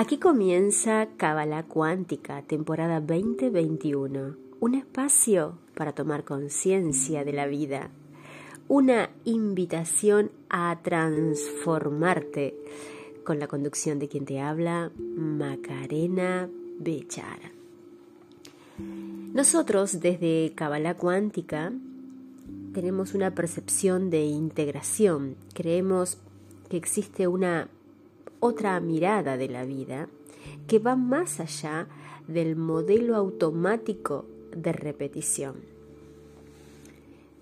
Aquí comienza Cábala Cuántica, temporada 2021, un espacio para tomar conciencia de la vida, una invitación a transformarte. Con la conducción de quien te habla, Macarena Bechara. Nosotros desde Cábala Cuántica tenemos una percepción de integración, creemos que existe una otra mirada de la vida que va más allá del modelo automático de repetición.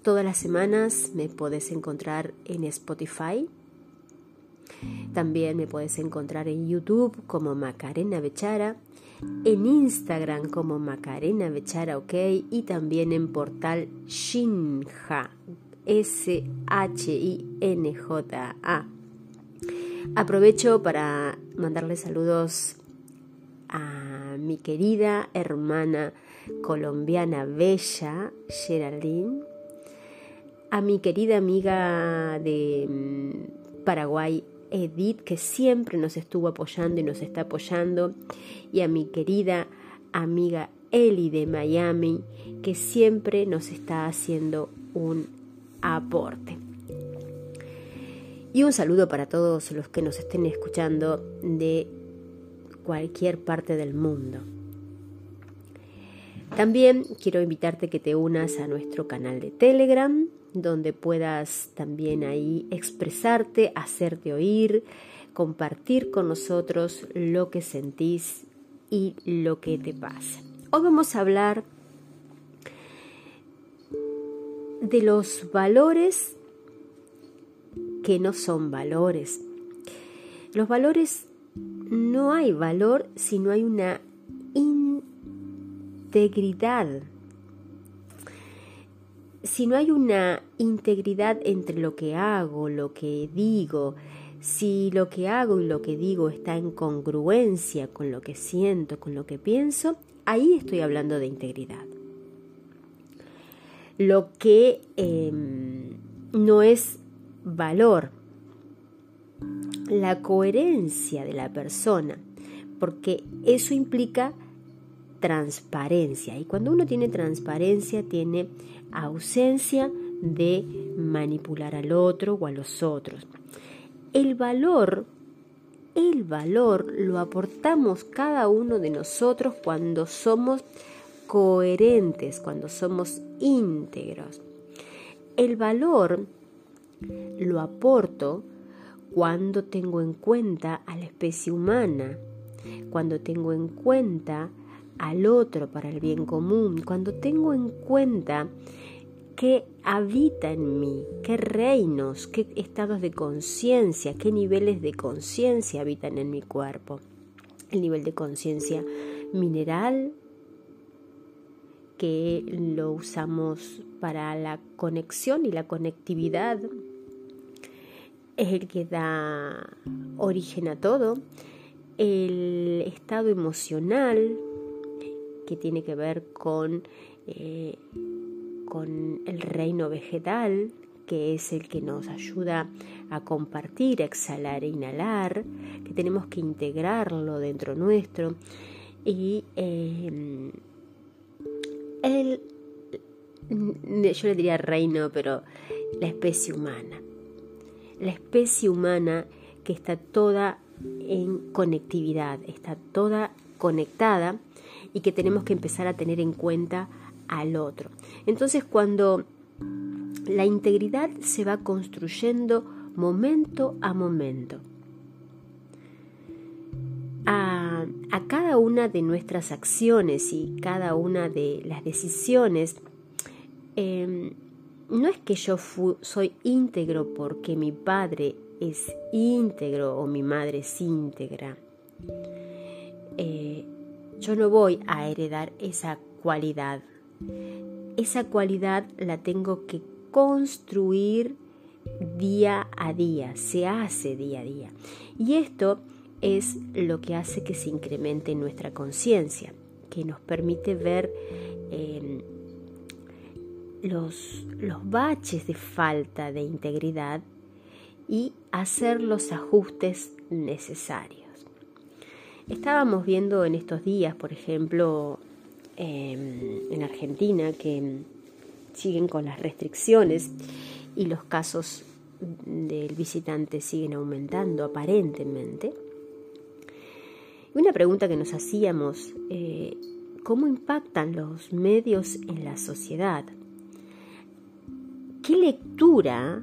Todas las semanas me puedes encontrar en Spotify. También me puedes encontrar en YouTube como Macarena Bechara, en Instagram como Macarena Bechara OK y también en portal Shinja, S-H-I-N-J-A Aprovecho para mandarle saludos a mi querida hermana colombiana bella, Geraldine, a mi querida amiga de mm, Paraguay, Edith, que siempre nos estuvo apoyando y nos está apoyando, y a mi querida amiga Eli de Miami, que siempre nos está haciendo un aporte. Y un saludo para todos los que nos estén escuchando de cualquier parte del mundo. También quiero invitarte que te unas a nuestro canal de Telegram, donde puedas también ahí expresarte, hacerte oír, compartir con nosotros lo que sentís y lo que te pasa. Hoy vamos a hablar de los valores que no son valores. Los valores, no hay valor si no hay una integridad. Si no hay una integridad entre lo que hago, lo que digo, si lo que hago y lo que digo está en congruencia con lo que siento, con lo que pienso, ahí estoy hablando de integridad. Lo que em, no es valor, la coherencia de la persona, porque eso implica transparencia. Y cuando uno tiene transparencia, tiene ausencia de manipular al otro o a los otros. El valor, el valor lo aportamos cada uno de nosotros cuando somos coherentes, cuando somos íntegros. El valor lo aporto cuando tengo en cuenta a la especie humana, cuando tengo en cuenta al otro para el bien común, cuando tengo en cuenta qué habita en mí, qué reinos, qué estados de conciencia, qué niveles de conciencia habitan en mi cuerpo. El nivel de conciencia mineral, que lo usamos para la conexión y la conectividad es el que da origen a todo, el estado emocional que tiene que ver con, eh, con el reino vegetal, que es el que nos ayuda a compartir, a exhalar e inhalar, que tenemos que integrarlo dentro nuestro. Y eh, el, yo le diría reino, pero la especie humana la especie humana que está toda en conectividad, está toda conectada y que tenemos que empezar a tener en cuenta al otro. Entonces cuando la integridad se va construyendo momento a momento, a, cada una de nuestras acciones y cada una de las decisiones, em, no es que yo soy íntegro porque mi padre es íntegro o mi madre es íntegra. Eh, yo no voy a heredar esa cualidad. Esa cualidad la tengo que construir día a día, se hace día a día. Y esto es lo que hace que se incremente nuestra conciencia, que nos permite ver eh, los, los baches de falta de integridad y hacer los ajustes necesarios. estábamos viendo en estos días, por ejemplo, em, en Argentina, que siguen con las restricciones y los casos del visitante siguen aumentando aparentemente. Una pregunta que nos hacíamos, eh, ¿cómo impactan los medios en la sociedad? ¿Qué lectura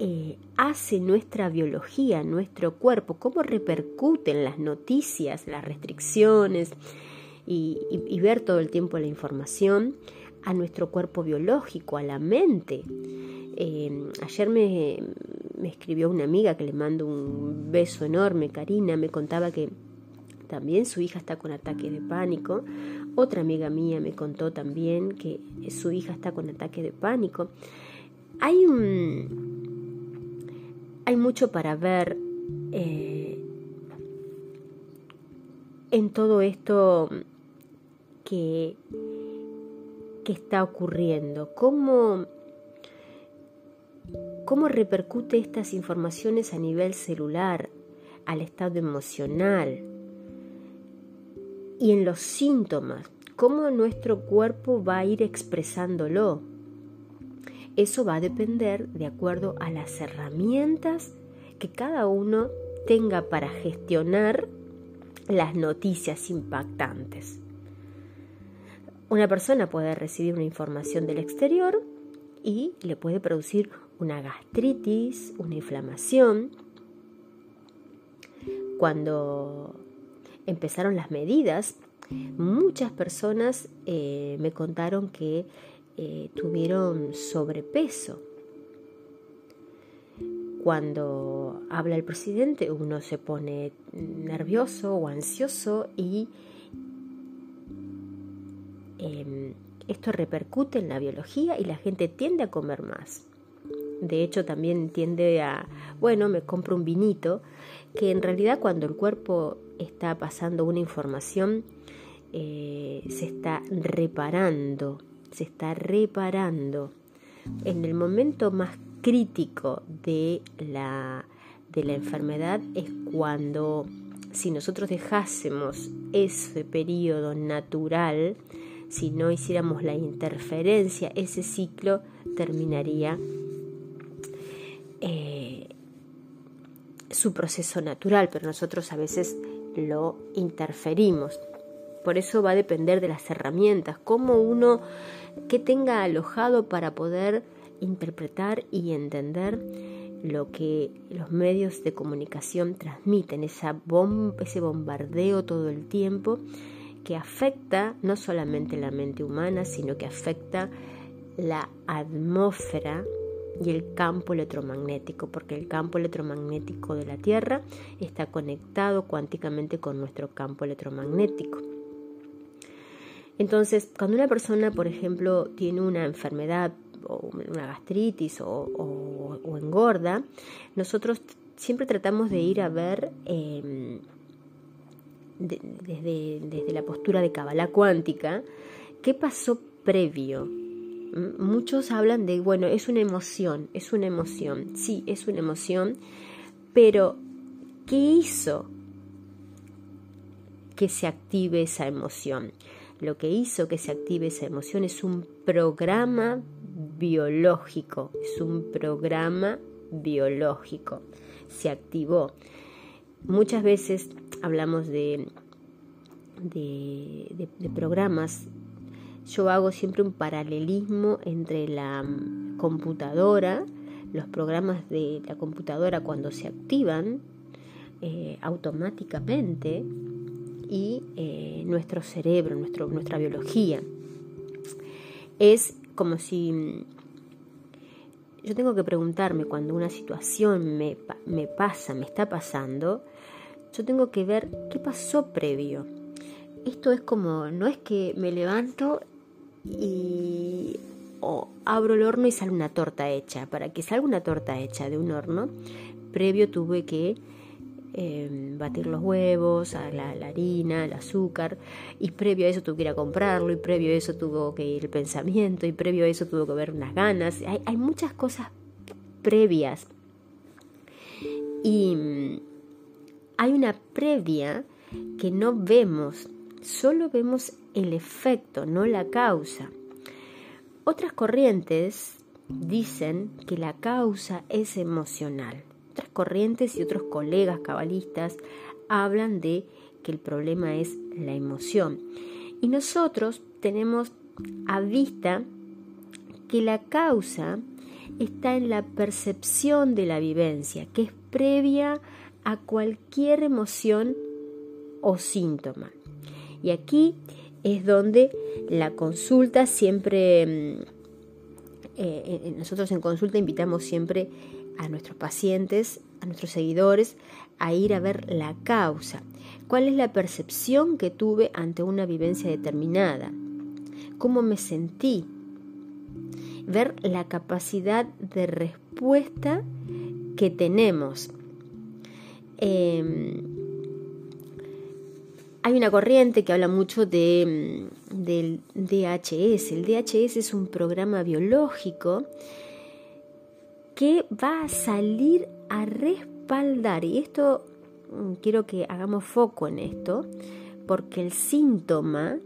eh, hace nuestra biología, nuestro cuerpo? ¿Cómo repercuten las noticias, las restricciones y ver todo el tiempo la información a nuestro cuerpo biológico, a la mente? Eh, ayer me, escribió una amiga que le mando un beso enorme, Karina, me contaba que también su hija está con ataque de pánico. Otra amiga mía me contó también que su hija está con ataque de pánico. Hay un hay mucho para ver eh, en todo esto que, que está ocurriendo. ¿Cómo ¿Cómo repercute estas informaciones a nivel celular, al estado emocional y en los síntomas? ¿Cómo nuestro cuerpo va a ir expresándolo? Eso va a depender de acuerdo a las herramientas que cada uno tenga para gestionar las noticias impactantes. Una persona puede recibir una información del exterior y le puede producir una gastritis, una inflamación. Cuando empezaron las medidas, muchas personas eh, me contaron que eh, tuvieron sobrepeso. Cuando habla el presidente uno se pone nervioso o ansioso y em, esto repercute en la biología y la gente tiende a comer más. De hecho, también tiende a, bueno, me compro un vinito, que en realidad cuando el cuerpo está pasando una información, eh, se está reparando, se está reparando. En el momento más crítico de la, de la enfermedad es cuando, si nosotros dejásemos ese periodo natural, si no hiciéramos la interferencia, ese ciclo terminaría eh, su proceso natural, pero nosotros a veces lo interferimos. Por eso va a depender de las herramientas, cómo uno, que tenga alojado para poder interpretar y entender lo que los medios de comunicación transmiten, ese bombardeo todo el tiempo que afecta no solamente la mente humana, sino que afecta la atmósfera y el campo electromagnético, porque el campo electromagnético de la Tierra está conectado cuánticamente con nuestro campo electromagnético. Entonces, cuando una persona, por ejemplo, tiene una enfermedad o una gastritis o, engorda, nosotros siempre tratamos de ir a ver em, desde, desde la postura de Kabbalah cuántica qué pasó previo muchos hablan de, bueno, es una emoción, es una emoción, sí, es una emoción, pero ¿qué hizo que se active esa emoción? Lo que hizo que se active esa emoción es un programa biológico, es un programa biológico, se activó. Muchas veces hablamos de, de, de programas yo hago siempre un paralelismo entre la mm, computadora, los programas de la computadora cuando se activan eh, automáticamente y eh, nuestro cerebro, nuestro, nuestra biología. Es como si mm, yo tengo que preguntarme cuando una situación me, me pasa, me está pasando, yo tengo que ver qué pasó previo. Esto es como, no es que me levanto y abro el horno y sale una torta hecha. Para que salga una torta hecha de un horno, previo tuve que em, batir los huevos, la, harina, el azúcar, y previo a eso tuve que ir a comprarlo, y previo a eso tuvo que ir el pensamiento, y previo a eso tuvo que haber unas ganas. Hay, hay muchas cosas previas. Y hay una previa que no vemos, solo vemos el efecto, no la causa. Otras corrientes dicen que la causa es emocional. Otras corrientes y otros colegas cabalistas hablan de que el problema es la emoción. Y nosotros tenemos a vista que la causa está en la percepción de la vivencia, que es previa a cualquier emoción o síntoma. Y aquí es donde la consulta siempre, mm, eh, nosotros en consulta invitamos siempre a nuestros pacientes, a nuestros seguidores, a ir a ver la causa. ¿Cuál es la percepción que tuve ante una vivencia determinada? ¿Cómo me sentí? Ver la capacidad de respuesta que tenemos. Em, hay una corriente que habla mucho mm, del DHS. El DHS es un programa biológico que va a salir a respaldar, y esto mm, quiero que hagamos foco en esto, porque el síntoma,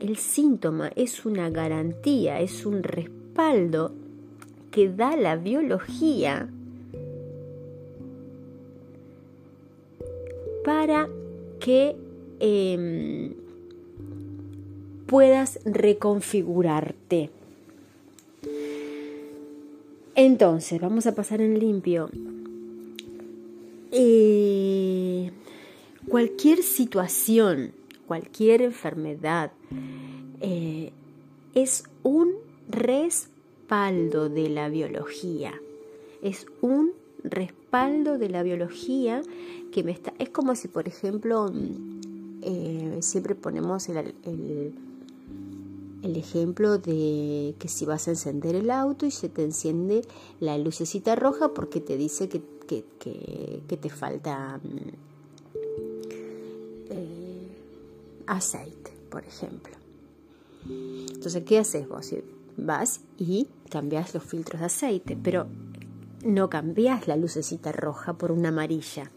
el síntoma es una garantía, es un respaldo que da la biología para que em, puedas reconfigurarte. Entonces, vamos a pasar en limpio. Eh, cualquier situación, cualquier enfermedad, eh, es un respaldo de la biología. Es un respaldo de la biología que me está... Es como si, por ejemplo, mm, eh, siempre ponemos el, el ejemplo de que si vas a encender el auto y se te enciende la lucecita roja porque te dice que, te falta mm, eh, aceite, por ejemplo. Entonces, ¿qué haces vos? Vas y cambias los filtros de aceite, pero no cambias la lucecita roja por una amarilla.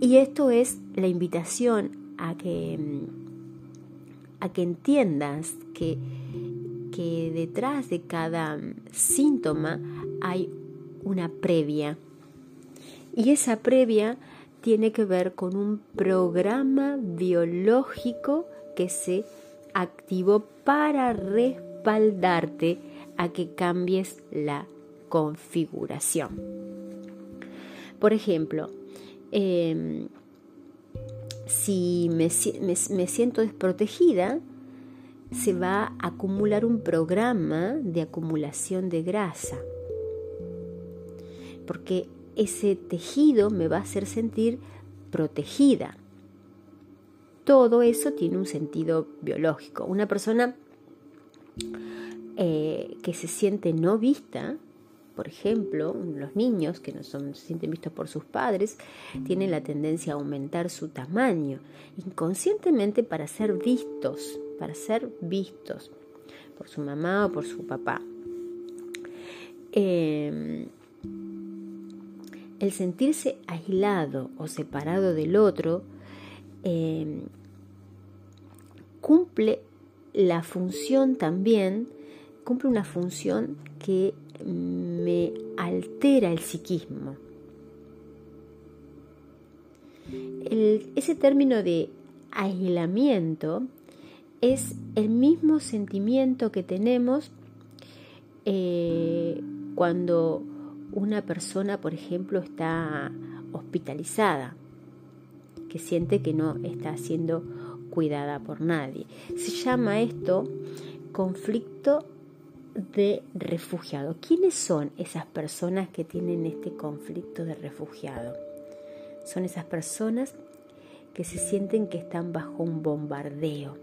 Y esto es la invitación a que mm, a que entiendas que, que detrás de cada síntoma hay una previa. Y esa previa tiene que ver con un programa biológico que se activó para respaldarte a que cambies la configuración. Por ejemplo, eh, si me, siento desprotegida, se va a acumular un programa de acumulación de grasa. Porque ese tejido me va a hacer sentir protegida. Todo eso tiene un sentido biológico. Una persona eh, que se siente no vista por ejemplo, los niños que no son, se sienten vistos por sus padres tienen la tendencia a aumentar su tamaño inconscientemente para ser vistos, para ser vistos por su mamá o por su papá. Em, el sentirse aislado o separado del otro em, cumple la función también, cumple una función que me altera el psiquismo. ese término de aislamiento es el mismo sentimiento que tenemos eh, cuando una persona, por ejemplo, está hospitalizada, que siente que no está siendo cuidada por nadie. Se llama esto conflicto de refugiado. ¿Quiénes son esas personas que tienen este conflicto de refugiado? Son esas personas que se sienten que están bajo un bombardeo.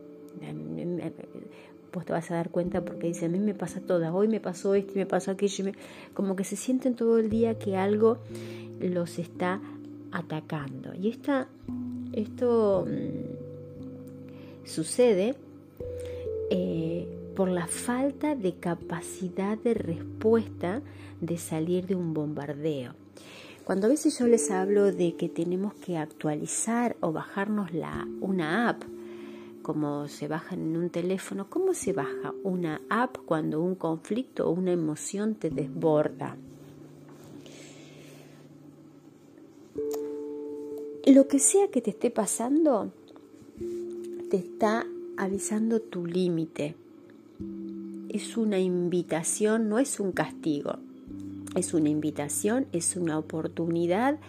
Vos te vas a dar cuenta porque dice, a mí me pasa toda, hoy me pasó esto me pasó aquello, como que se sienten todo el día que algo los está atacando. Y esta, esto mm, sucede eh, por la falta de capacidad de respuesta de salir de un bombardeo. Cuando a veces yo les hablo de que tenemos que actualizar o bajarnos la, una app, como se baja en un teléfono, ¿cómo se baja una app cuando un conflicto o una emoción te desborda? Lo que sea que te esté pasando, te está avisando tu límite. Es una invitación, no es un castigo. Es una invitación, es una oportunidad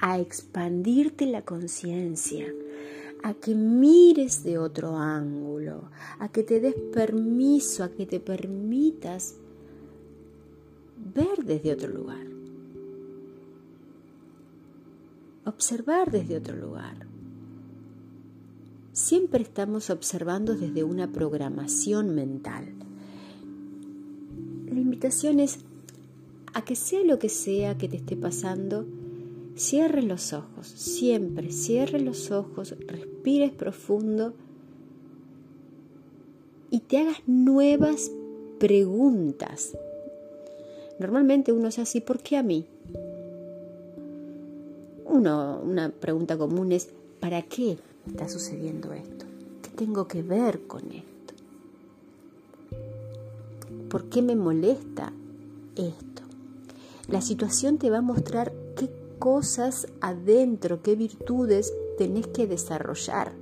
a expandirte la conciencia, a que mires de otro ángulo, a que te des permiso, a que te permitas ver desde otro lugar, observar desde otro lugar. Siempre estamos observando desde una programación mental. Invitación es a que sea lo que sea que te esté pasando, cierres los ojos, siempre cierres los ojos, respires profundo y te hagas nuevas preguntas. Normalmente uno se así, ¿por qué a mí? Una pregunta común es, ¿para qué está sucediendo esto? ¿Qué tengo que ver con esto? ¿Por qué me molesta esto? La situación te va a mostrar qué cosas adentro, qué virtudes tenés que desarrollar,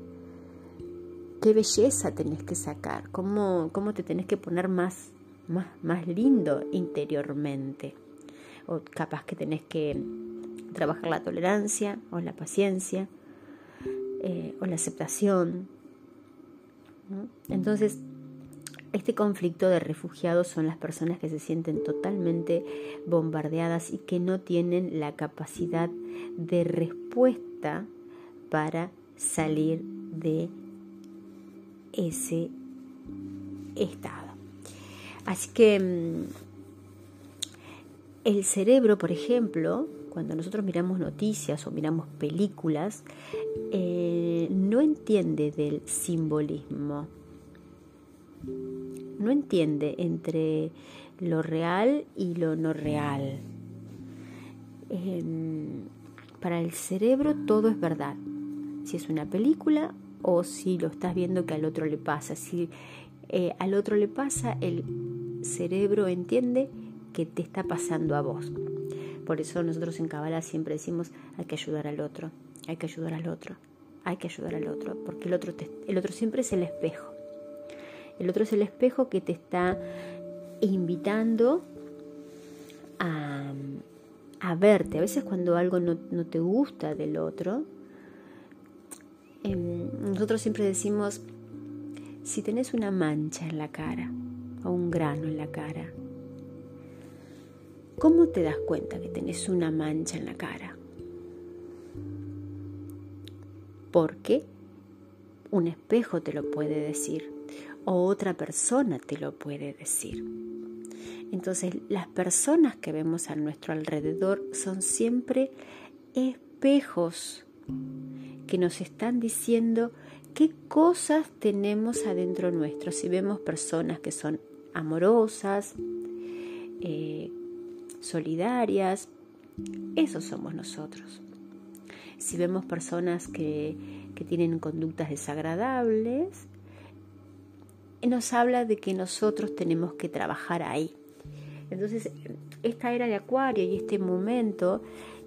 qué belleza tenés que sacar, cómo, cómo te tenés que poner más, más, más lindo interiormente. O capaz que tenés que trabajar la tolerancia o la paciencia eh, o la aceptación. Entonces, este conflicto de refugiados son las personas que se sienten totalmente bombardeadas y que no tienen la capacidad de respuesta para salir de ese estado. Así que mm, el cerebro, por ejemplo, cuando nosotros miramos noticias o miramos películas, eh, no entiende del simbolismo no entiende entre lo real y lo no real. Em, para el cerebro todo es verdad. Si es una película o si lo estás viendo que al otro le pasa. Si eh, al otro le pasa, el cerebro entiende que te está pasando a vos. Por eso nosotros en Kabbalah siempre decimos hay que ayudar al otro, hay que ayudar al otro, hay que ayudar al otro, porque el otro, el otro siempre es el espejo. El otro es el espejo que te está invitando a, verte. A veces cuando algo no, te gusta del otro, em, nosotros siempre decimos, si tenés una mancha en la cara o un grano en la cara, ¿cómo te das cuenta que tenés una mancha en la cara? Porque un espejo te lo puede decir o otra persona te lo puede decir. Entonces las personas que vemos a nuestro alrededor son siempre espejos que nos están diciendo qué cosas tenemos adentro nuestro. Si vemos personas que son amorosas, eh, solidarias, esos somos nosotros. Si vemos personas que, que tienen conductas desagradables, nos habla de que nosotros tenemos que trabajar ahí. Entonces, esta era de Acuario y este momento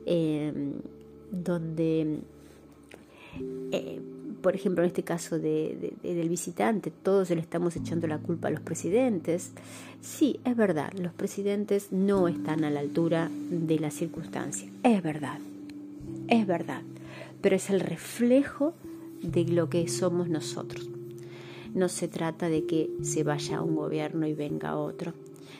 eh, donde, eh, por ejemplo, en este caso de, del visitante, todos le estamos echando la culpa a los presidentes. Sí, es verdad, los presidentes no están a la altura de la circunstancia. Es verdad, es verdad, pero es el reflejo de lo que somos nosotros. No se trata de que se vaya un gobierno y venga otro,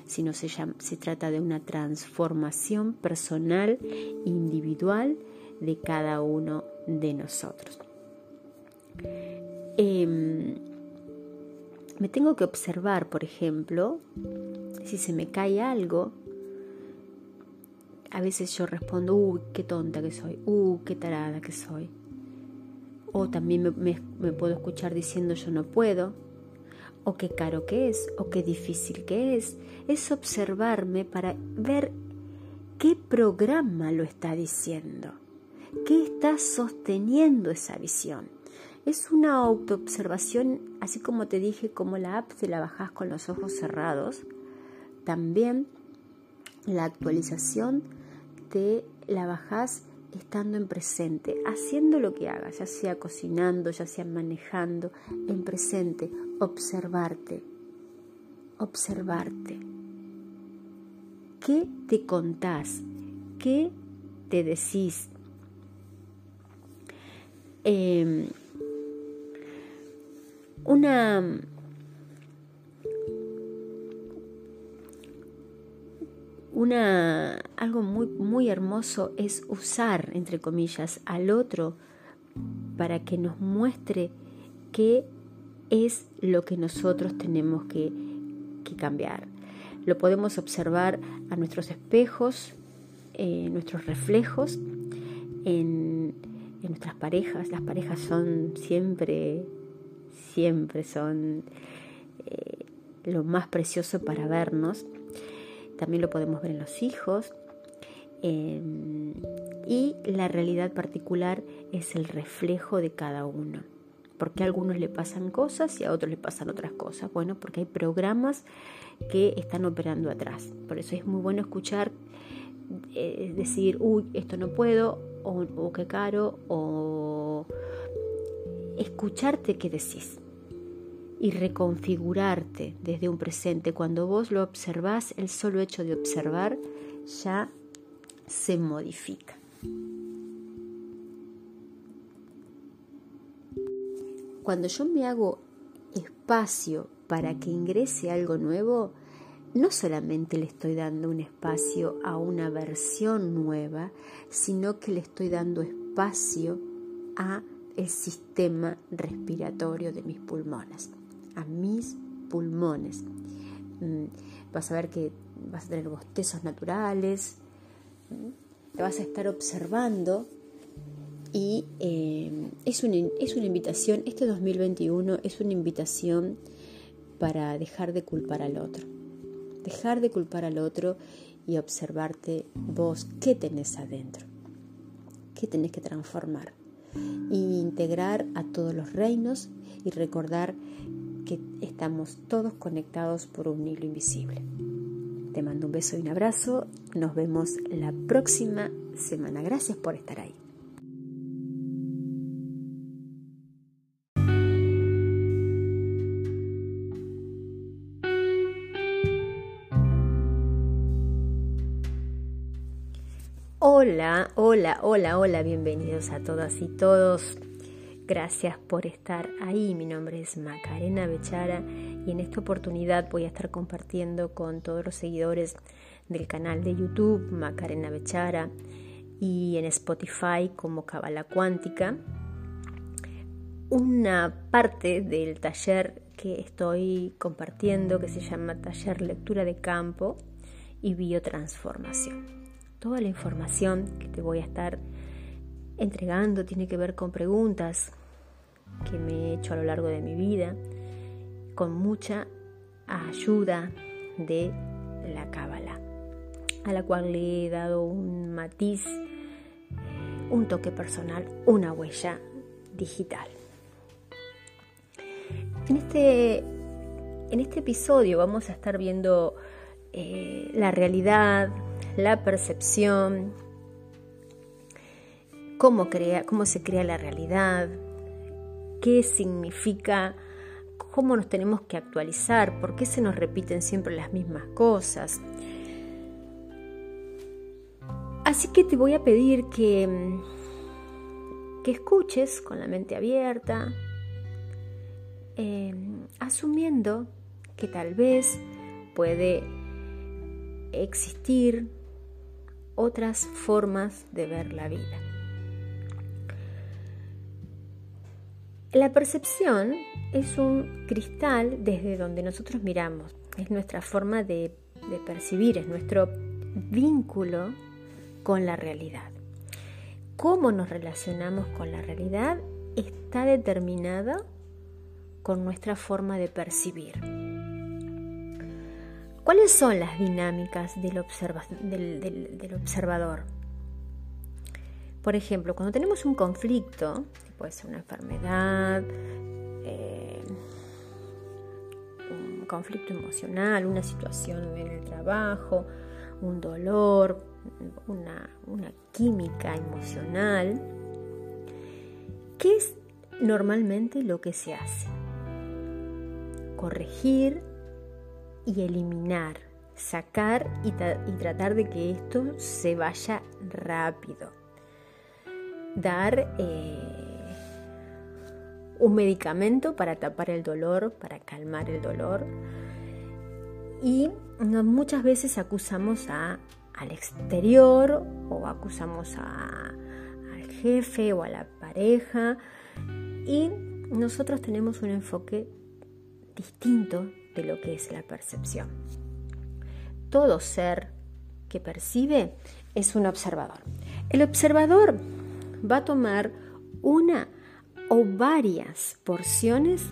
sino se, se trata de una transformación personal, individual de cada uno de nosotros. Em, me tengo que observar, por ejemplo, si se me cae algo, a veces yo respondo, uy, qué tonta que soy, uy, qué tarada que soy. O también me, puedo escuchar diciendo yo no puedo, o qué caro que es, o qué difícil que es. Es observarme para ver ¿Qué programa lo está diciendo? ¿Qué está sosteniendo esa visión? Es una autoobservación, así como te dije, como la app te la bajas con los ojos cerrados. También la actualización te la bajas estando en presente, haciendo lo que hagas, ya sea cocinando, ya sea manejando, en presente, observarte, observarte. ¿Qué te contás? ¿Qué te decís? Em, una una algo muy muy hermoso es usar entre comillas al otro para que nos muestre qué es lo que nosotros tenemos que, que cambiar. Lo podemos observar a nuestros espejos, en nuestros reflejos, en, en nuestras parejas. Las parejas son siempre, siempre son eh, lo más precioso para vernos. También lo podemos ver en los hijos. Em, y la realidad particular es el reflejo de cada uno. Porque a algunos le pasan cosas y a otros le pasan otras cosas. Bueno, porque hay programas que están operando atrás. Por eso es muy bueno escuchar, eh, decir, uy, esto no puedo, o, o qué caro, o escucharte qué decís y reconfigurarte desde un presente. Cuando vos lo observás, el solo hecho de observar ya se modifica. Cuando yo me hago espacio para que ingrese algo nuevo, no solamente le estoy dando un espacio a una versión nueva, sino que le estoy dando espacio a el sistema respiratorio de mis pulmones, a mis pulmones. Mm, vas a ver que vas a tener bostezos naturales, mm, te vas a estar observando y eh, es, una, es una invitación, este 2021 es una invitación para dejar de culpar al otro. Dejar de culpar al otro y observarte vos qué tenés adentro, qué tenés que transformar e integrar a todos los reinos y recordar que estamos todos conectados por un hilo invisible. Te mando un beso y un abrazo. Nos vemos la próxima semana. Gracias por estar ahí. Hola, hola, hola, hola, bienvenidos a todas y todos. Gracias por estar ahí. Mi nombre es Macarena Bechara y en esta oportunidad voy a estar compartiendo con todos los seguidores del canal de YouTube Macarena Bechara y en Spotify como Cabala Cuántica una parte del taller que estoy compartiendo que se llama Taller Lectura de Campo y Biotransformación. Toda la información que te voy a estar entregando tiene que ver con preguntas que me he hecho a lo largo de mi vida, con mucha ayuda de la cábala, a la cual le he dado un matiz, un toque personal, una huella digital. En este, en este episodio vamos a estar viendo eh, la realidad, la percepción, cómo, crea, cómo se crea la realidad, qué significa, cómo nos tenemos que actualizar, por qué se nos repiten siempre las mismas cosas. Así que te voy a pedir que, que escuches con la mente abierta, eh, asumiendo que tal vez puede existir otras formas de ver la vida. La percepción es un cristal desde donde nosotros miramos, es nuestra forma de, percibir, es nuestro vínculo con la realidad. Cómo nos relacionamos con la realidad está determinada con nuestra forma de percibir. ¿Cuáles son las dinámicas del, observador? Por ejemplo, cuando tenemos un conflicto, puede ser una enfermedad, eh, un conflicto emocional, una situación en el trabajo, un dolor, una, una química emocional, ¿qué es normalmente lo que se hace? Corregir y eliminar, sacar y, tratar de que esto se vaya rápido. Dar eh, un medicamento para tapar el dolor, para calmar el dolor. Y muchas veces acusamos a, al exterior o acusamos al jefe o a la pareja y nosotros tenemos un enfoque distinto de lo que es la percepción. Todo ser que percibe es un observador. El observador va a tomar una o varias porciones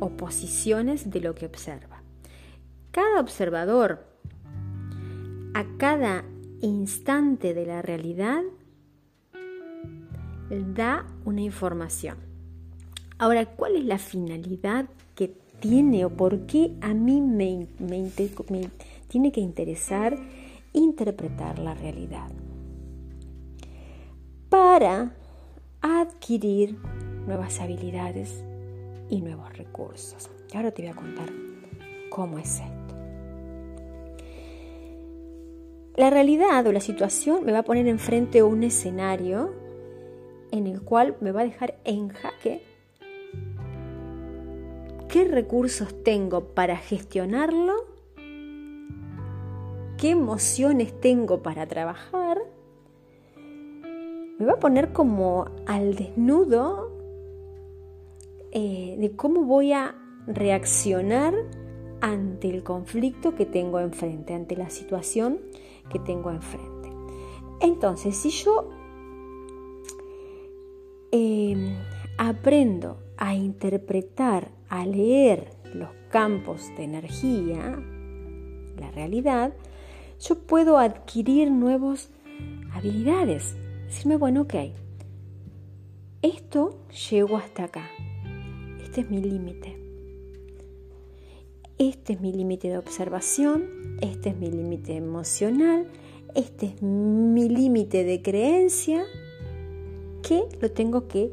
o posiciones de lo que observa. Cada observador a cada instante de la realidad da una información. Ahora, ¿cuál es la finalidad que tiene o por qué a mí me, tiene que interesar interpretar la realidad. Para adquirir nuevas habilidades y nuevos recursos. Y ahora te voy a contar cómo es esto. La realidad o la situación me va a poner enfrente un escenario en el cual me va a dejar en jaque qué recursos tengo para gestionarlo, qué emociones tengo para trabajar, me va a poner como al desnudo eh, de cómo voy a reaccionar ante el conflicto que tengo enfrente, ante la situación que tengo enfrente. Entonces, si yo eh, aprendo a interpretar, a leer los campos de energía, la realidad, yo puedo adquirir nuevas habilidades. Decirme, bueno, ok, esto llegó hasta acá. Este es mi límite. Este es mi límite de observación, este es mi límite emocional, este es mi límite de creencia que lo tengo que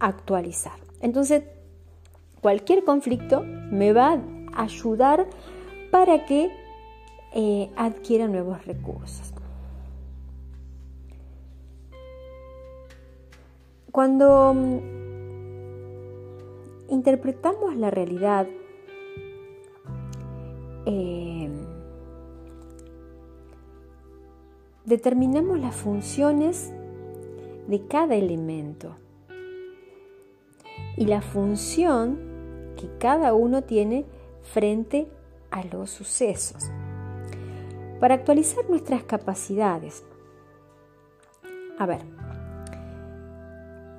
actualizar. Entonces, cualquier conflicto me va a ayudar para que eh, adquiera nuevos recursos. Cuando mm, interpretamos la realidad, eh, determinamos las funciones de cada elemento y la función que cada uno tiene frente a los sucesos. Para actualizar nuestras capacidades. A ver,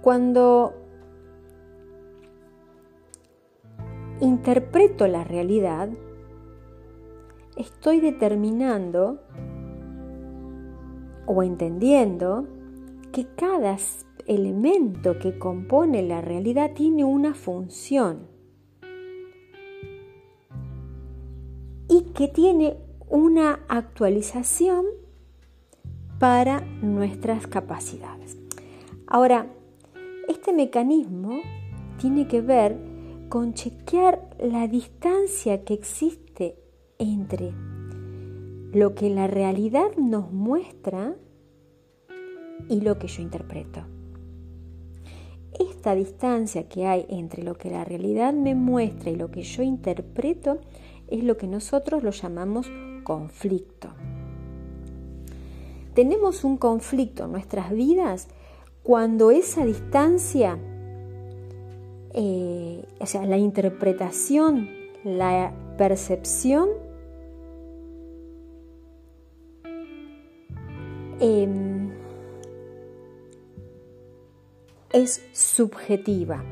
cuando interpreto la realidad, estoy determinando o entendiendo que cada elemento que compone la realidad tiene una función y que tiene una actualización para nuestras capacidades. Ahora, este mecanismo tiene que ver con chequear la distancia que existe entre lo que la realidad nos muestra y lo que yo interpreto. Esta distancia que hay entre lo que la realidad me muestra y lo que yo interpreto es lo que nosotros lo llamamos conflicto. Tenemos un conflicto en nuestras vidas cuando esa distancia, eh, o sea, la interpretación, la percepción, em, es subjetiva.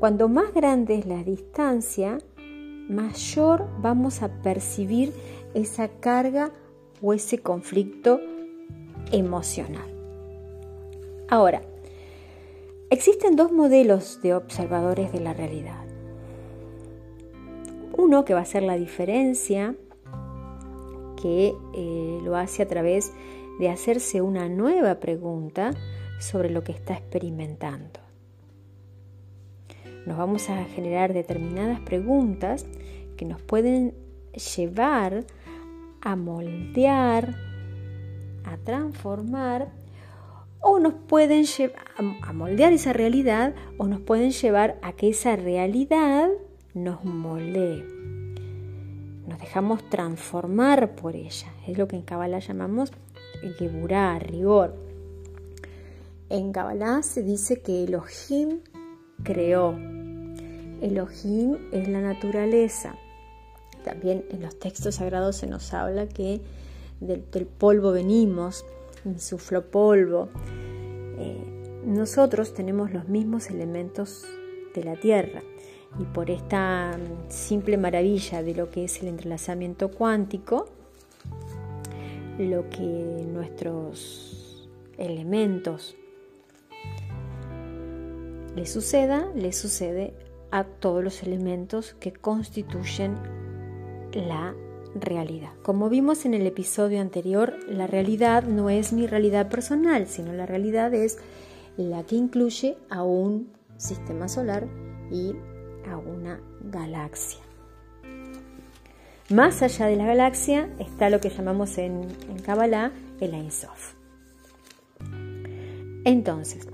Cuando más grande es la distancia, mayor vamos a percibir esa carga o ese conflicto emocional. Ahora, existen dos modelos de observadores de la realidad. Uno que va a ser la diferencia, que eh, lo hace a través de hacerse una nueva pregunta sobre lo que está experimentando. Nos vamos a generar determinadas preguntas que nos pueden llevar a moldear, a transformar o nos pueden llevar a moldear esa realidad o nos pueden llevar a que esa realidad nos moldee. Nos dejamos transformar por ella. Es lo que en Kabbalah llamamos Geburah, rigor. En Kabbalah se dice que Elohim creó. Elohim es la naturaleza. También en los textos sagrados se nos habla que del, polvo venimos, insufló polvo. Eh, nosotros tenemos los mismos elementos de la tierra y por esta simple maravilla de lo que es el entrelazamiento cuántico, lo que nuestros elementos le suceda, le sucede a todos los elementos que constituyen la realidad. Como vimos en el episodio anterior, la realidad no es mi realidad personal, sino la realidad es la que incluye a un sistema solar y a una galaxia. Más allá de la galaxia está lo que llamamos en, en Kabbalah el Ein Sof. Entonces,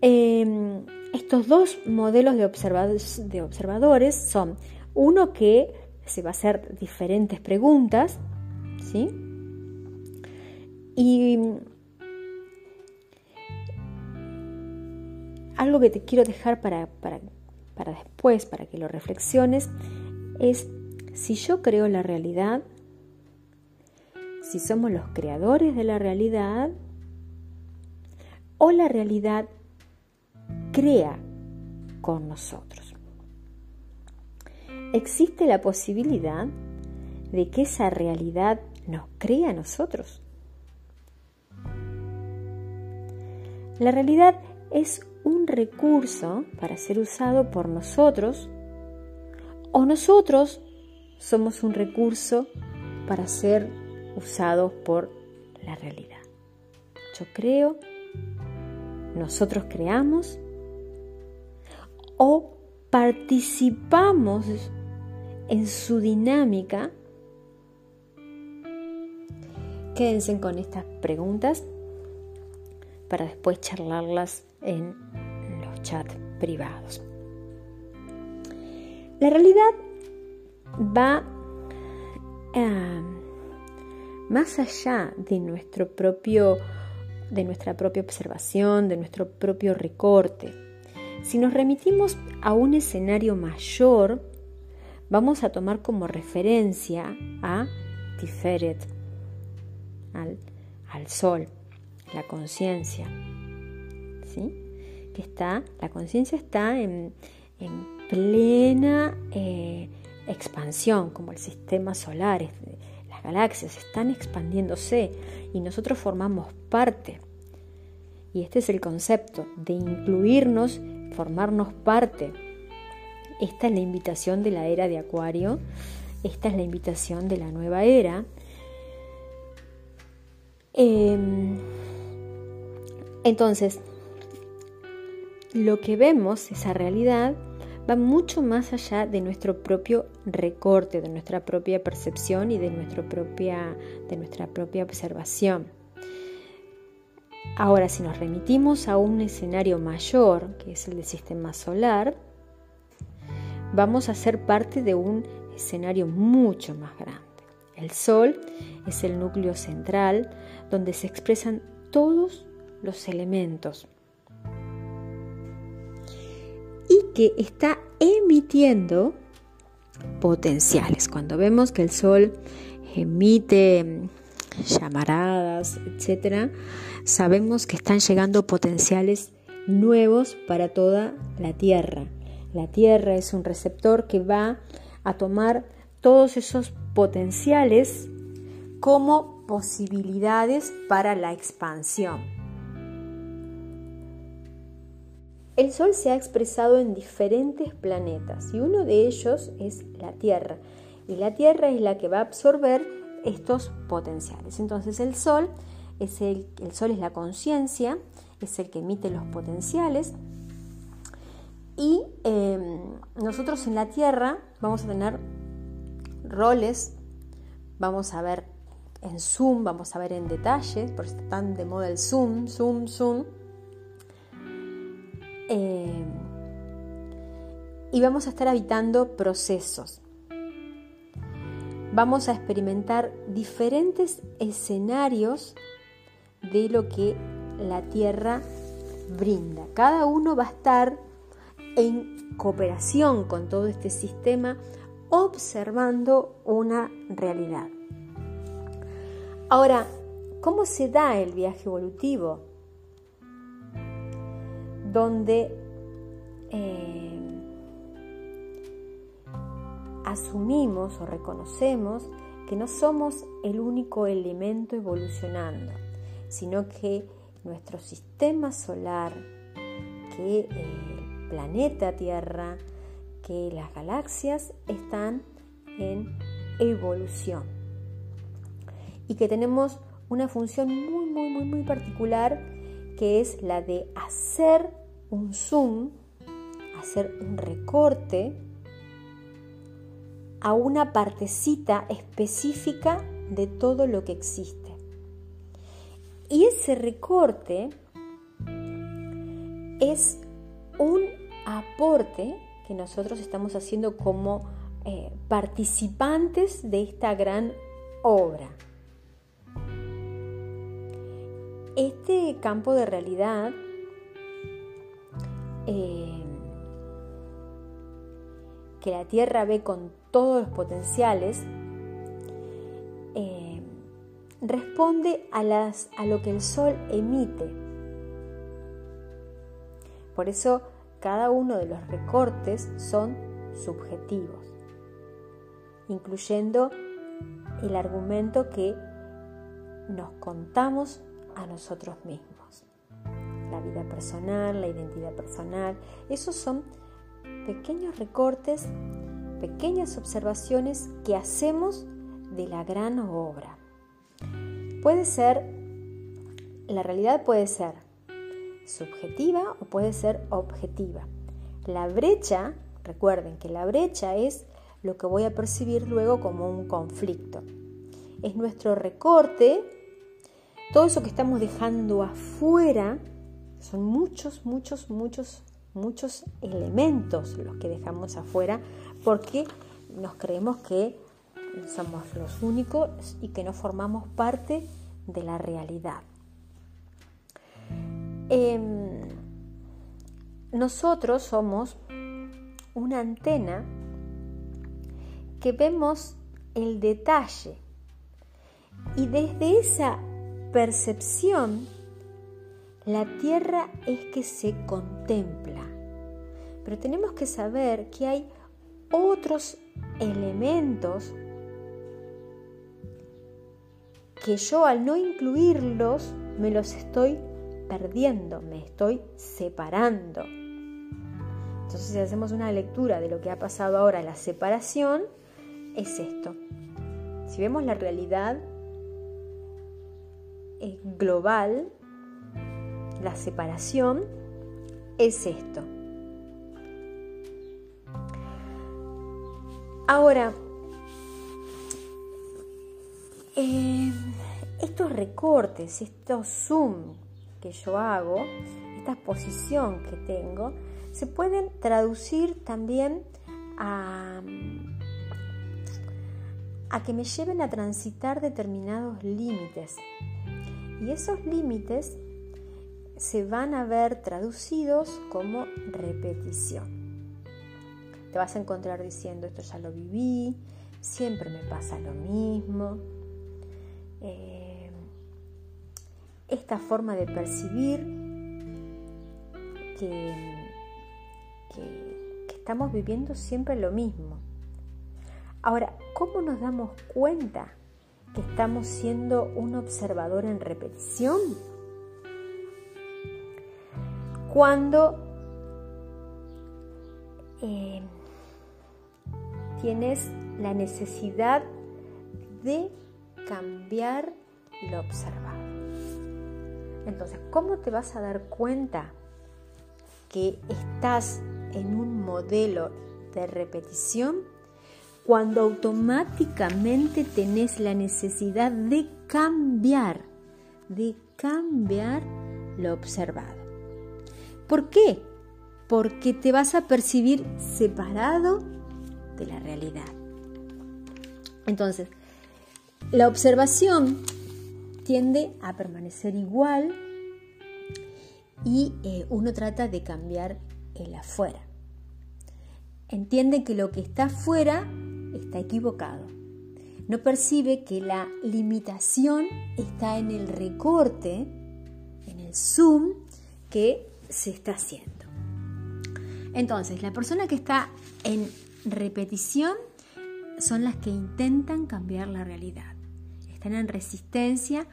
em, estos dos modelos de, de observadores son uno que se va a hacer diferentes preguntas, ¿sí? Y algo que te quiero dejar para, para, para después, para que lo reflexiones, es si yo creo la realidad, si somos los creadores de la realidad, o la realidad crea con nosotros existe la posibilidad de que esa realidad nos crea a nosotros. La realidad es un recurso para ser usado por nosotros o nosotros somos un recurso para ser usados por la realidad. Yo creo, nosotros creamos o participamos en su dinámica. Quédense con estas preguntas para después charlarlas en los chats privados. La realidad va ah, más allá de nuestro propio de nuestra propia observación, de nuestro propio recorte. Si nos remitimos a un escenario mayor, vamos a tomar como referencia a Tiferet, al, sol, la conciencia. ¿sí? Que está, la conciencia está en, plena eh, expansión, como el sistema solar, las galaxias están expandiéndose y nosotros formamos parte. Y este es el concepto de incluirnos, formarnos parte esta es la invitación de la era de Acuario, esta es la invitación de la nueva era. Em, entonces, lo que vemos, esa realidad, va mucho más allá de nuestro propio recorte, de nuestra propia percepción y de, propia, de nuestra propia observación. Ahora, si nos remitimos a un escenario mayor, que es el del sistema solar, vamos a ser parte de un escenario mucho más grande. El Sol es el núcleo central donde se expresan todos los elementos y que está emitiendo potenciales. Cuando vemos que el Sol emite llamaradas, etc., sabemos que están llegando potenciales nuevos para toda la Tierra La Tierra es un receptor que va a tomar todos esos potenciales como posibilidades para la expansión. El Sol se ha expresado en diferentes planetas y uno de ellos es la Tierra. Y la Tierra es la que va a absorber estos potenciales. Entonces el Sol es el, el Sol es la conciencia, es el que emite los potenciales. Y em, nosotros en la Tierra vamos a tener roles, vamos a ver en Zoom, vamos a ver en detalles, por eso está tan de moda el Zoom, Zoom, Zoom. Em, y vamos a estar habitando procesos. Vamos a experimentar diferentes escenarios de lo que la Tierra brinda. Cada uno va a estar en cooperación con todo este sistema observando una realidad. Ahora, ¿cómo se da el viaje evolutivo? Donde eh, asumimos o reconocemos que no somos el único elemento evolucionando, sino que nuestro sistema solar, que el planeta Tierra, que las galaxias están en evolución y que tenemos una función muy, muy, muy, muy particular que es la de hacer un zoom, hacer un recorte a una partecita específica de todo lo que existe. Y ese recorte es un aporte que nosotros estamos haciendo como eh, participantes de esta gran obra. Este campo de realidad eh, que la Tierra ve con todos los potenciales, eh, responde a, lo que el Sol emite. Por eso cada uno de los recortes son subjetivos, incluyendo el argumento que nos contamos a nosotros mismos. La vida personal, la identidad personal, esos son pequeños recortes, pequeñas observaciones que hacemos de la gran obra. Puede ser, la realidad puede ser subjetiva o puede ser objetiva. La brecha, recuerden que la brecha es lo que voy a percibir luego como un conflicto. Es nuestro recorte, todo eso que estamos dejando afuera, son muchos, muchos, muchos muchos elementos los que dejamos afuera porque nos creemos que somos los únicos y que no formamos parte de la realidad. Em, nosotros somos una antena que vemos el detalle y desde esa percepción la tierra es que se contempla. Pero tenemos que saber que hay otros elementos que yo al no incluirlos me los estoy perdiendo, me estoy separando. Entonces si hacemos una lectura de lo que ha pasado ahora, la separación, es esto. Si vemos la realidad eh, global, la separación es esto. Ahora, eh, estos recortes, estos zoom que yo hago, esta exposición que tengo, se pueden traducir también a, a que me lleven a transitar determinados límites. Y esos límites se van a ver traducidos como repetición. Te vas a encontrar diciendo esto ya lo viví, siempre me pasa lo mismo. Eh, esta forma de percibir que, que, estamos viviendo siempre lo mismo. Ahora, ¿cómo nos damos cuenta que estamos siendo un observador en repetición? Cuando eh, tienes la necesidad de cambiar lo observado. Entonces, ¿cómo te vas a dar cuenta que estás en un modelo de repetición? Cuando automáticamente tenés la necesidad de cambiar, de cambiar lo observado. ¿Por qué? Porque te vas a percibir separado de la realidad. Entonces, la observación tiende a permanecer igual y eh, uno trata de cambiar el afuera. Entiende que lo que está afuera está equivocado. No percibe que la limitación está en el recorte, en el zoom que se está haciendo. Entonces, la persona que está en repetición son las que intentan cambiar la realidad. Están en resistencia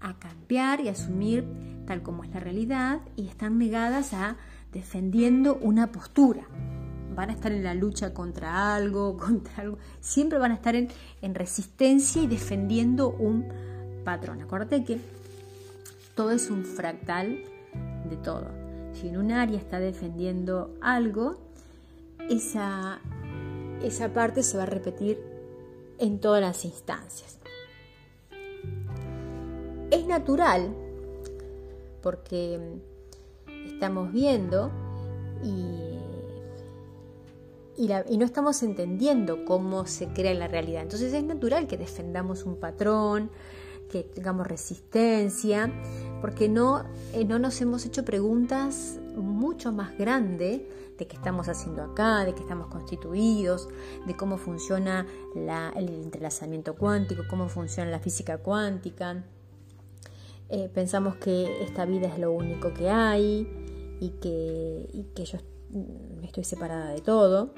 a cambiar y asumir tal como es la realidad y están negadas a defendiendo una postura. Van a estar en la lucha contra algo, contra algo. Siempre van a estar en, en resistencia y defendiendo un patrón. Acuérdate que todo es un fractal de todo. Si en un área está defendiendo algo, esa esa parte se va a repetir en todas las instancias. Es natural porque estamos viendo y, y, no estamos entendiendo cómo se crea la realidad. Entonces es natural que defendamos un patrón, que tengamos resistencia, porque no, eh, no nos hemos hecho preguntas mucho más grandes de qué estamos haciendo acá, de qué estamos constituidos, de cómo funciona el entrelazamiento cuántico, cómo funciona la física cuántica. Eh, pensamos que esta vida es lo único que hay y que, y que yo estoy separada de todo.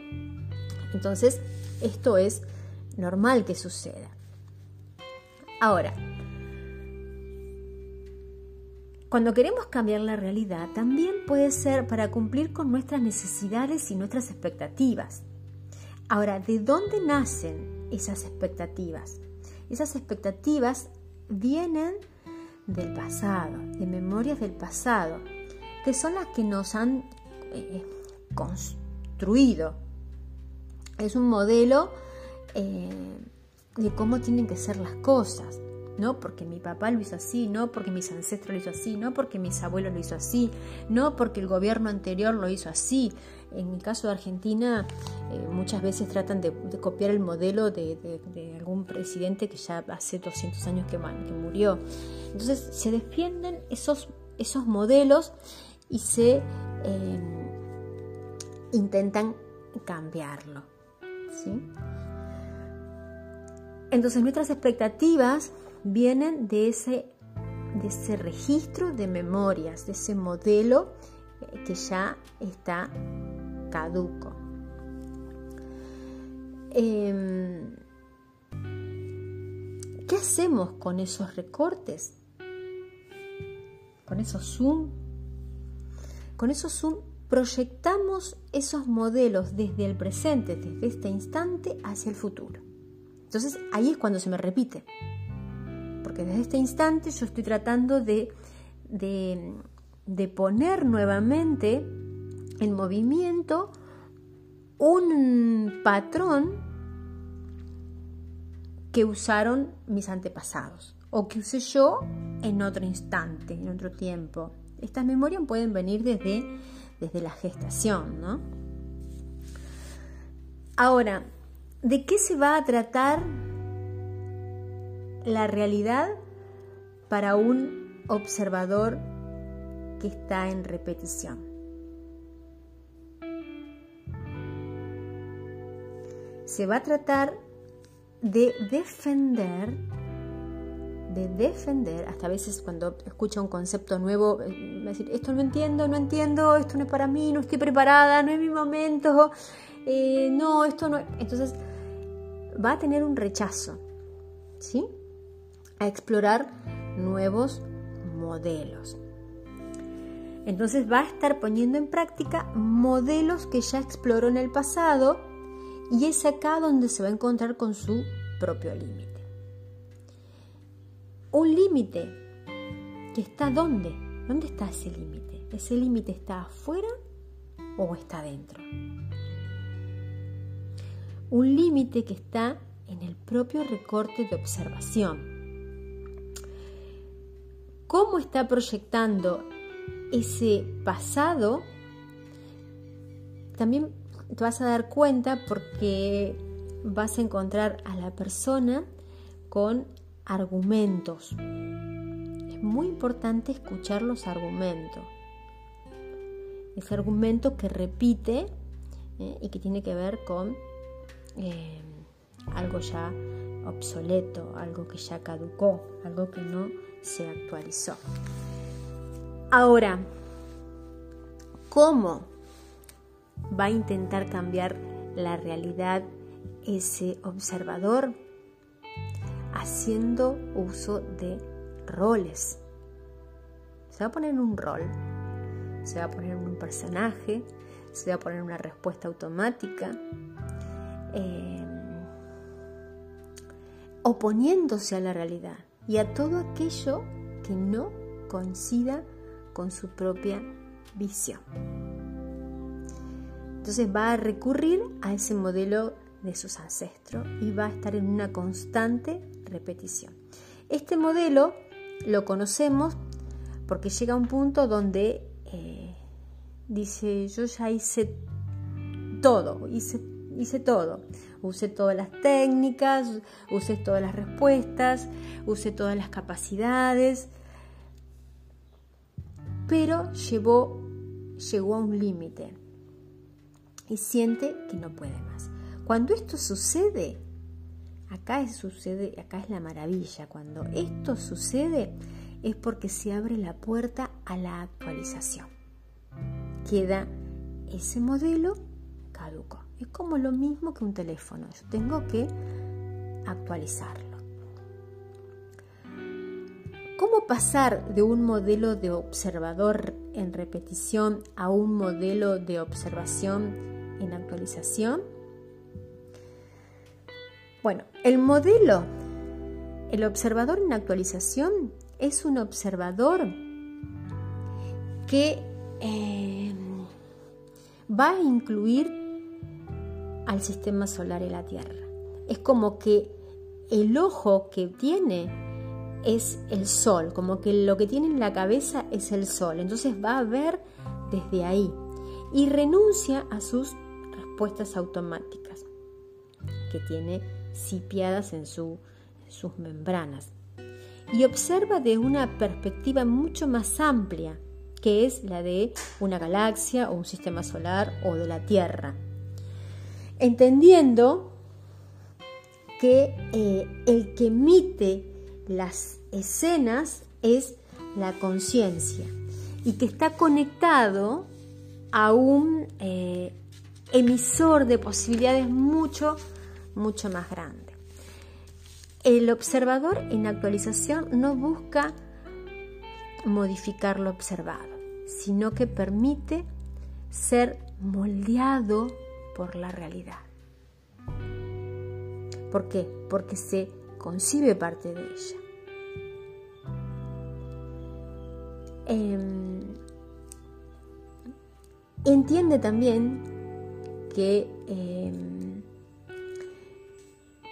Entonces, esto es normal que suceda. Ahora, Cuando queremos cambiar la realidad, también puede ser para cumplir con nuestras necesidades y nuestras expectativas. Ahora, ¿de dónde nacen esas expectativas? Esas expectativas vienen del pasado, de memorias del pasado, que son las que nos han eh, construido. Es un modelo eh, de cómo tienen que ser las cosas no porque mi papá lo hizo así, no porque mis ancestros lo hizo así, no porque mis abuelos lo hizo así, no porque el gobierno anterior lo hizo así. En mi caso de Argentina, eh, muchas veces tratan de, copiar el modelo de, algún presidente que ya hace 200 años que, murió. Entonces se defienden esos, esos modelos y se em, intentan cambiarlo. Entonces nuestras expectativas vienen de ese, de ese registro de memorias, de ese modelo eh, que ya está caduco. Em, ¿Qué hacemos con esos recortes? Con esos zoom. Con esos zoom proyectamos esos modelos desde el presente, desde este instante hacia el futuro. Entonces ahí es cuando se me repite porque desde este instante yo estoy tratando de, de, poner nuevamente en movimiento un patrón que usaron mis antepasados o que usé yo en otro instante, en otro tiempo. Estas memorias pueden venir desde, desde la gestación, ¿no? Ahora, ¿de qué se va a tratar la realidad para un observador que está en repetición. Se va a tratar de defender, de defender, hasta a veces cuando escucha un concepto nuevo, eh, va a decir, esto no entiendo, no entiendo, esto no es para mí, no estoy preparada, no es mi momento, eh, no, esto no. Entonces va a tener un rechazo, ¿sí? A explorar nuevos modelos. Entonces va a estar poniendo en práctica modelos que ya exploró en el pasado y es acá donde se va a encontrar con su propio límite. Un límite que está dónde? ¿Dónde está ese límite? ¿Ese límite está afuera o está adentro? Un límite que está en el propio recorte de observación. ¿Cómo está proyectando ese pasado? También te vas a dar cuenta porque vas a encontrar a la persona con argumentos. Es muy importante escuchar los argumentos. Ese argumento que repite eh, y que tiene que ver con eh, algo ya obsoleto, algo que ya caducó, algo que no se actualizó. Ahora, ¿cómo va a intentar cambiar la realidad ese observador? Haciendo uso de roles. Se va a poner un rol, se va a poner un personaje, se va a poner una respuesta automática, eh, oponiéndose a la realidad y a todo aquello que no coincida con su propia visión. Entonces va a recurrir a ese modelo de sus ancestros y va a estar en una constante repetición. Este modelo lo conocemos porque llega a un punto donde eh, dice yo ya hice todo, hice, hice todo, usé todas las técnicas, usé todas las respuestas, usé todas las capacidades, pero llevó, llegó a un límite y siente que no puede más. Cuando esto sucede, acá es, sucede, acá es la maravilla. Cuando esto sucede es porque se abre la puerta a la actualización. Queda ese modelo caduco. Es como lo mismo que un teléfono. Yo tengo que actualizarlo. ¿Cómo pasar de un modelo de observador en repetición a un modelo de observación en actualización? Bueno, el modelo, el observador en actualización es un observador que eh, va a incluir al sistema solar y la Tierra. Es como que el ojo que tiene es el sol, como que lo que tiene en la cabeza es el sol. Entonces va a ver desde ahí y renuncia a sus respuestas automáticas que tiene sipiadas en, sus membranas y observa de una perspectiva mucho más amplia que es la de una galaxia o un sistema solar o de la Tierra, entendiendo que eh, el que emite las escenas es la conciencia y que está conectado a un eh, emisor de posibilidades mucho, mucho más grande. El observador en actualización no busca modificar lo observado, sino que permite ser moldeado por la realidad. ¿Por qué? Porque se concibe parte de ella. Em, entiende también que, em,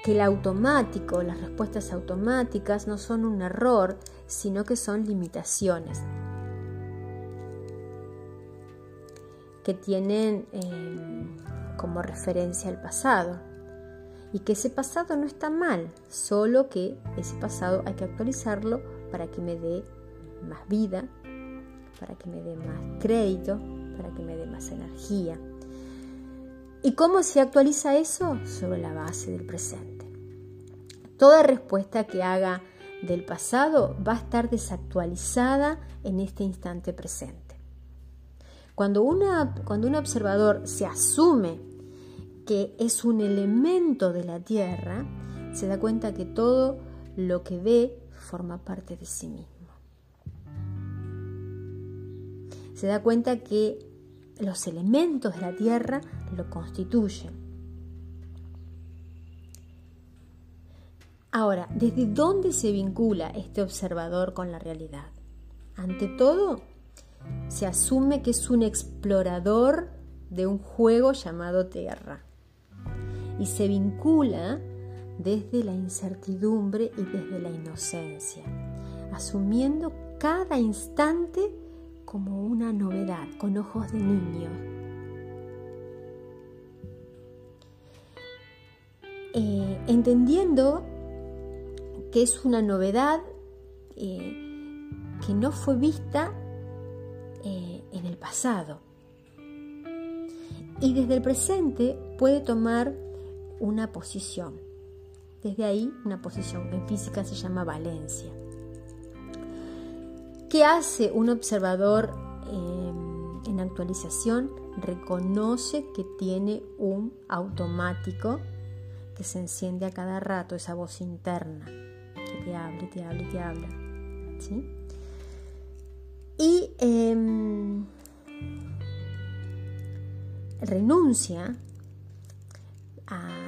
que el automático, las respuestas automáticas no son un error, sino que son limitaciones que tienen em, como referencia el pasado y que ese pasado no está mal, solo que ese pasado hay que actualizarlo para que me dé más vida, para que me dé más crédito, para que me dé más energía. ¿Y cómo se actualiza eso? Sobre la base del presente. Toda respuesta que haga del pasado va a estar desactualizada en este instante presente. Cuando, una, cuando un observador se asume que es un elemento de la Tierra, se da cuenta que todo lo que ve forma parte de sí mismo. Se da cuenta que los elementos de la Tierra lo constituyen. Ahora, ¿desde dónde se vincula este observador con la realidad? Ante todo, se asume que es un explorador de un juego llamado Tierra y se vincula desde la incertidumbre y desde la inocencia, asumiendo cada instante como una novedad, con ojos de niño. Eh, entendiendo que es una novedad eh, que no fue vista eh, en el pasado. Y desde el presente puede tomar una posición. Desde ahí una posición en física se llama valencia. ¿Qué hace un observador eh, en actualización? Reconoce que tiene un automático que se enciende a cada rato, esa voz interna que te habla, te habla, te habla. ¿sí? Y em, renuncia a,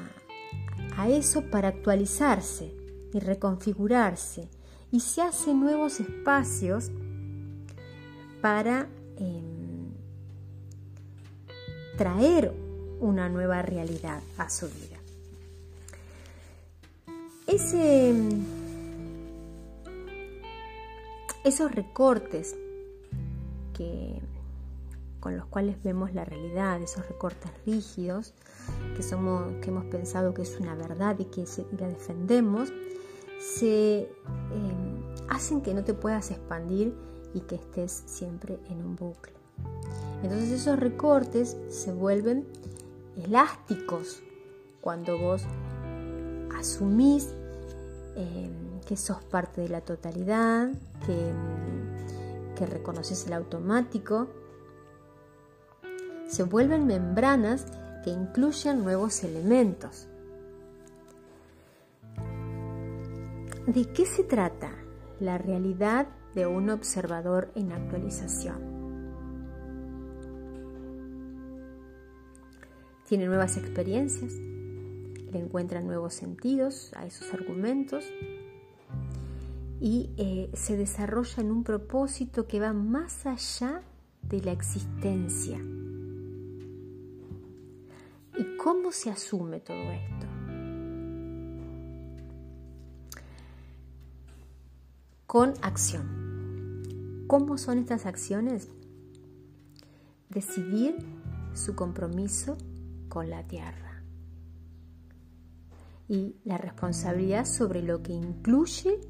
a eso para actualizarse y reconfigurarse y se hace nuevos espacios para em, traer una nueva realidad a su vida. Ese, esos recortes que, con los cuales vemos la realidad, esos recortes rígidos que, somos, que hemos pensado que es una verdad y que la defendemos, se em, hacen que no te puedas expandir y que estés siempre en un bucle. Entonces esos recortes se vuelven elásticos cuando vos asumís em, que sos parte de la totalidad, que, que reconoces el automático. Se vuelven membranas que incluyen nuevos elementos. ¿De qué se trata la realidad de un observador en actualización? Tiene nuevas experiencias, le encuentra nuevos sentidos a esos argumentos y eh, se desarrolla en un propósito que va más allá de la existencia. ¿Y cómo se asume todo esto? con acción. ¿Cómo son estas acciones? Decidir su compromiso con la tierra y la responsabilidad sobre lo que incluye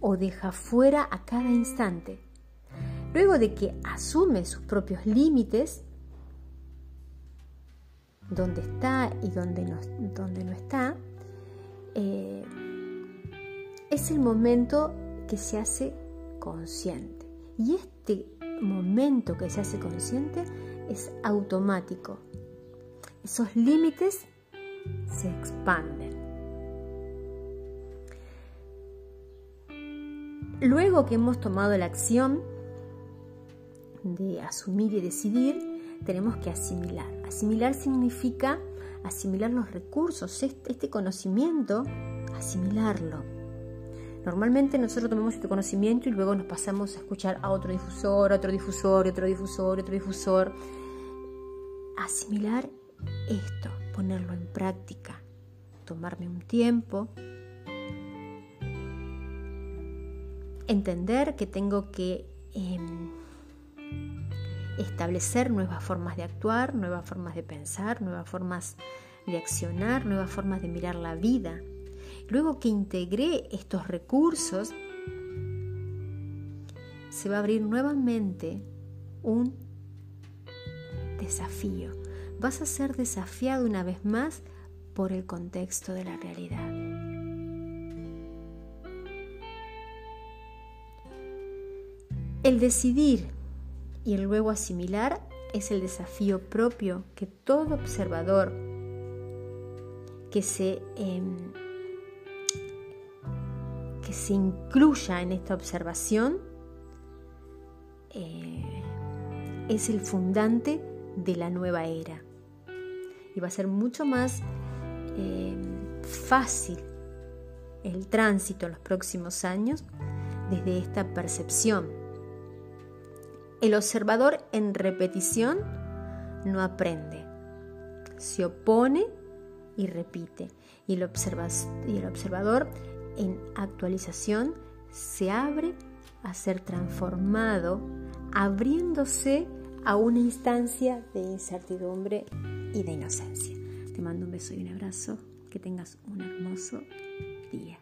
o deja fuera a cada instante. Luego de que asume sus propios límites, donde está y donde no, donde no está, eh, es el momento que se hace consciente. Y este momento que se hace consciente es automático. Esos límites se expanden. Luego que hemos tomado la acción de asumir y decidir, tenemos que asimilar. Asimilar significa asimilar los recursos, este, conocimiento, asimilarlo Normalmente nosotros tomamos este conocimiento y luego nos pasamos a escuchar a otro difusor, a otro difusor, otro difusor, otro difusor. Asimilar esto, ponerlo en práctica, tomarme un tiempo, entender que tengo que em, establecer nuevas formas de actuar, nuevas formas de pensar, nuevas formas de accionar, nuevas formas de mirar la vida. Luego que integré estos recursos, se va a abrir nuevamente un desafío. Vas a ser desafiado una vez más por el contexto de la realidad. El decidir y el luego asimilar es el desafío propio que todo observador que se, em, que se incluya en esta observación eh, es el fundante de la nueva era. Y va a ser mucho más em, fácil el tránsito en los próximos años desde esta percepción. El observador en repetición no aprende, se opone y repite. Y el, y el observador en actualización se abre a ser transformado, abriéndose a una instancia de incertidumbre y de inocencia. Te mando un beso y un abrazo. Que tengas un hermoso día.